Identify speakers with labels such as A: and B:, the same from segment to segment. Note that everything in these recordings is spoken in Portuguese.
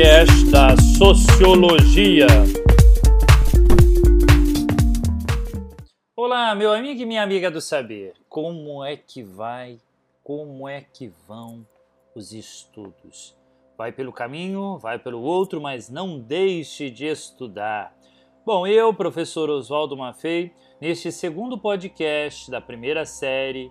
A: podcast da Sociologia. Olá, meu amigo e minha amiga do saber. Como é que vai? Como é que vão os estudos? Vai pelo caminho, vai pelo outro, mas não deixe de estudar. Bom, eu, professor Oswaldo Maffei, neste segundo podcast da primeira série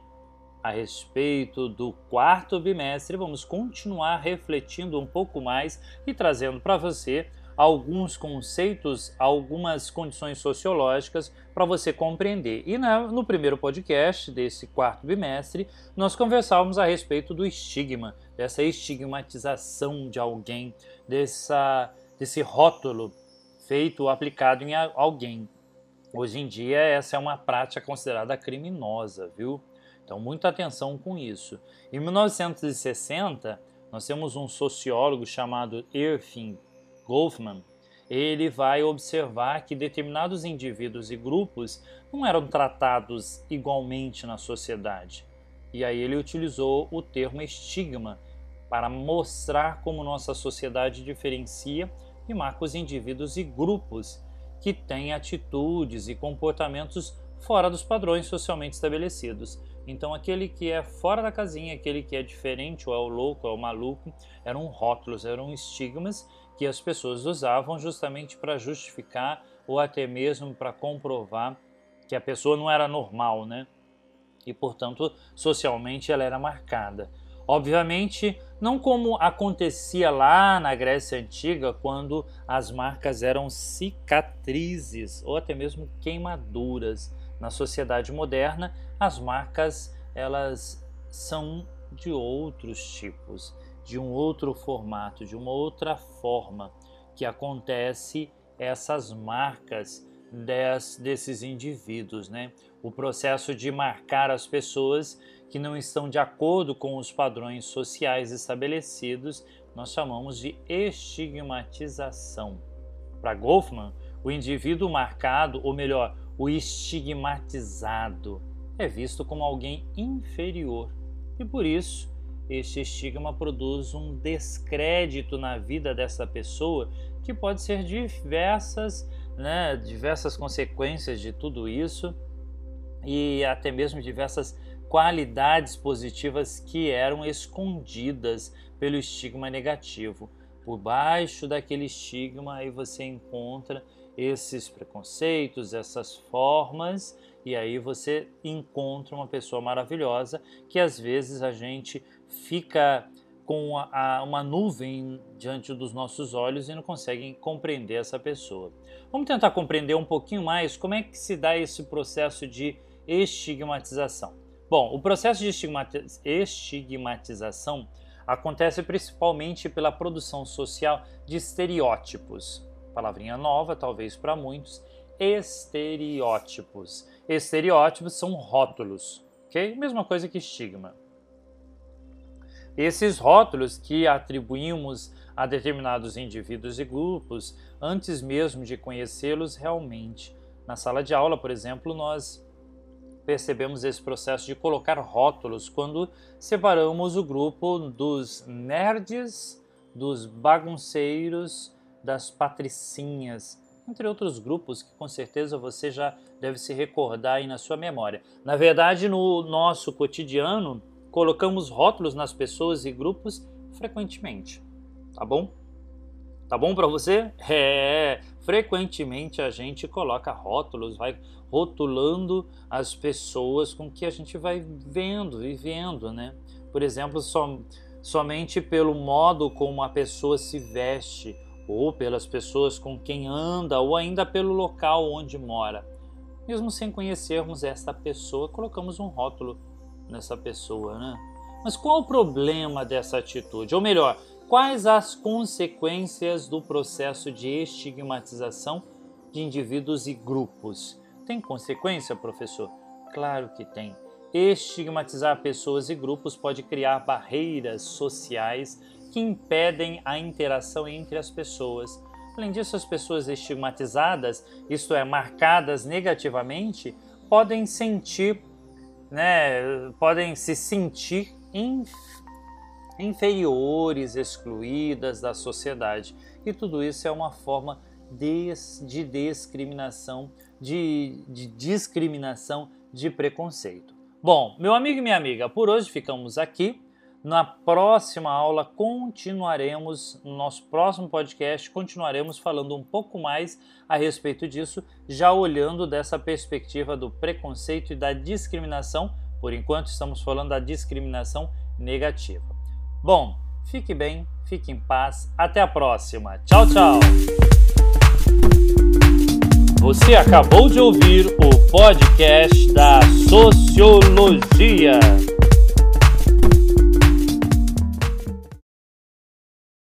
A: a respeito do quarto bimestre, vamos continuar refletindo um pouco mais e trazendo para você alguns conceitos, algumas condições sociológicas para você compreender. E na, no primeiro podcast desse quarto bimestre, nós conversávamos a respeito do estigma, dessa estigmatização de alguém, dessa, desse rótulo feito, aplicado em alguém. Hoje em dia, essa é uma prática considerada criminosa, viu? Então, muita atenção com isso. Em 1960, nós temos um sociólogo chamado Irving Goffman. Ele vai observar que determinados indivíduos e grupos não eram tratados igualmente na sociedade. E aí ele utilizou o termo estigma para mostrar como nossa sociedade diferencia e marca os indivíduos e grupos que têm atitudes e comportamentos fora dos padrões socialmente estabelecidos. Então, aquele que é fora da casinha, aquele que é diferente, ou é o louco, ou é o maluco, eram rótulos, eram estigmas que as pessoas usavam justamente para justificar ou até mesmo para comprovar que a pessoa não era normal, né? E, portanto, socialmente ela era marcada. Obviamente, não como acontecia lá na Grécia Antiga, quando as marcas eram cicatrizes ou até mesmo queimaduras. Na sociedade moderna, as marcas elas são de outros tipos, de um outro formato, de uma outra forma que acontece essas marcas des, desses indivíduos, né? O processo de marcar as pessoas que não estão de acordo com os padrões sociais estabelecidos, nós chamamos de estigmatização. Para Goffman, o indivíduo marcado, ou melhor, o estigmatizado é visto como alguém inferior e por isso este estigma produz um descrédito na vida dessa pessoa que pode ser diversas, né, diversas consequências de tudo isso e até mesmo diversas qualidades positivas que eram escondidas pelo estigma negativo. Por baixo daquele estigma aí você encontra esses preconceitos, essas formas, e aí você encontra uma pessoa maravilhosa que às vezes a gente fica com a, a, uma nuvem diante dos nossos olhos e não consegue compreender essa pessoa. Vamos tentar compreender um pouquinho mais como é que se dá esse processo de estigmatização. Bom, o processo de estigmatização acontece principalmente pela produção social de estereótipos palavrinha nova, talvez para muitos, estereótipos. Estereótipos são rótulos, ok? Mesma coisa que estigma. Esses rótulos que atribuímos a determinados indivíduos e grupos antes mesmo de conhecê-los realmente. Na sala de aula, por exemplo, nós percebemos esse processo de colocar rótulos quando separamos o grupo dos nerds, dos bagunceiros, das patricinhas, entre outros grupos que com certeza você já deve se recordar aí na sua memória. Na verdade, no nosso cotidiano, colocamos rótulos nas pessoas e grupos frequentemente, tá bom? Tá bom para você? É, frequentemente a gente coloca rótulos, vai rotulando as pessoas com que a gente vai vendo, vivendo, né? Por exemplo, som, somente pelo modo como a pessoa se veste ou pelas pessoas com quem anda, ou ainda pelo local onde mora. Mesmo sem conhecermos essa pessoa, colocamos um rótulo nessa pessoa, né? Mas qual o problema dessa atitude? Ou melhor, quais as consequências do processo de estigmatização de indivíduos e grupos? Tem consequência, professor? Claro que tem. Estigmatizar pessoas e grupos pode criar barreiras sociais que impedem a interação entre as pessoas. Além disso, as pessoas estigmatizadas, isto é, marcadas negativamente, podem sentir, né, podem se sentir inferiores, excluídas da sociedade. E tudo isso é uma forma de, de discriminação, de, de discriminação, de preconceito. Bom, meu amigo e minha amiga, por hoje ficamos aqui. Na próxima aula continuaremos, no nosso próximo podcast, continuaremos falando um pouco mais a respeito disso, já olhando dessa perspectiva do preconceito e da discriminação. Por enquanto estamos falando da discriminação negativa. Bom, fique bem, fique em paz, até a próxima. Tchau, tchau. Você acabou de ouvir o podcast da Sociologia.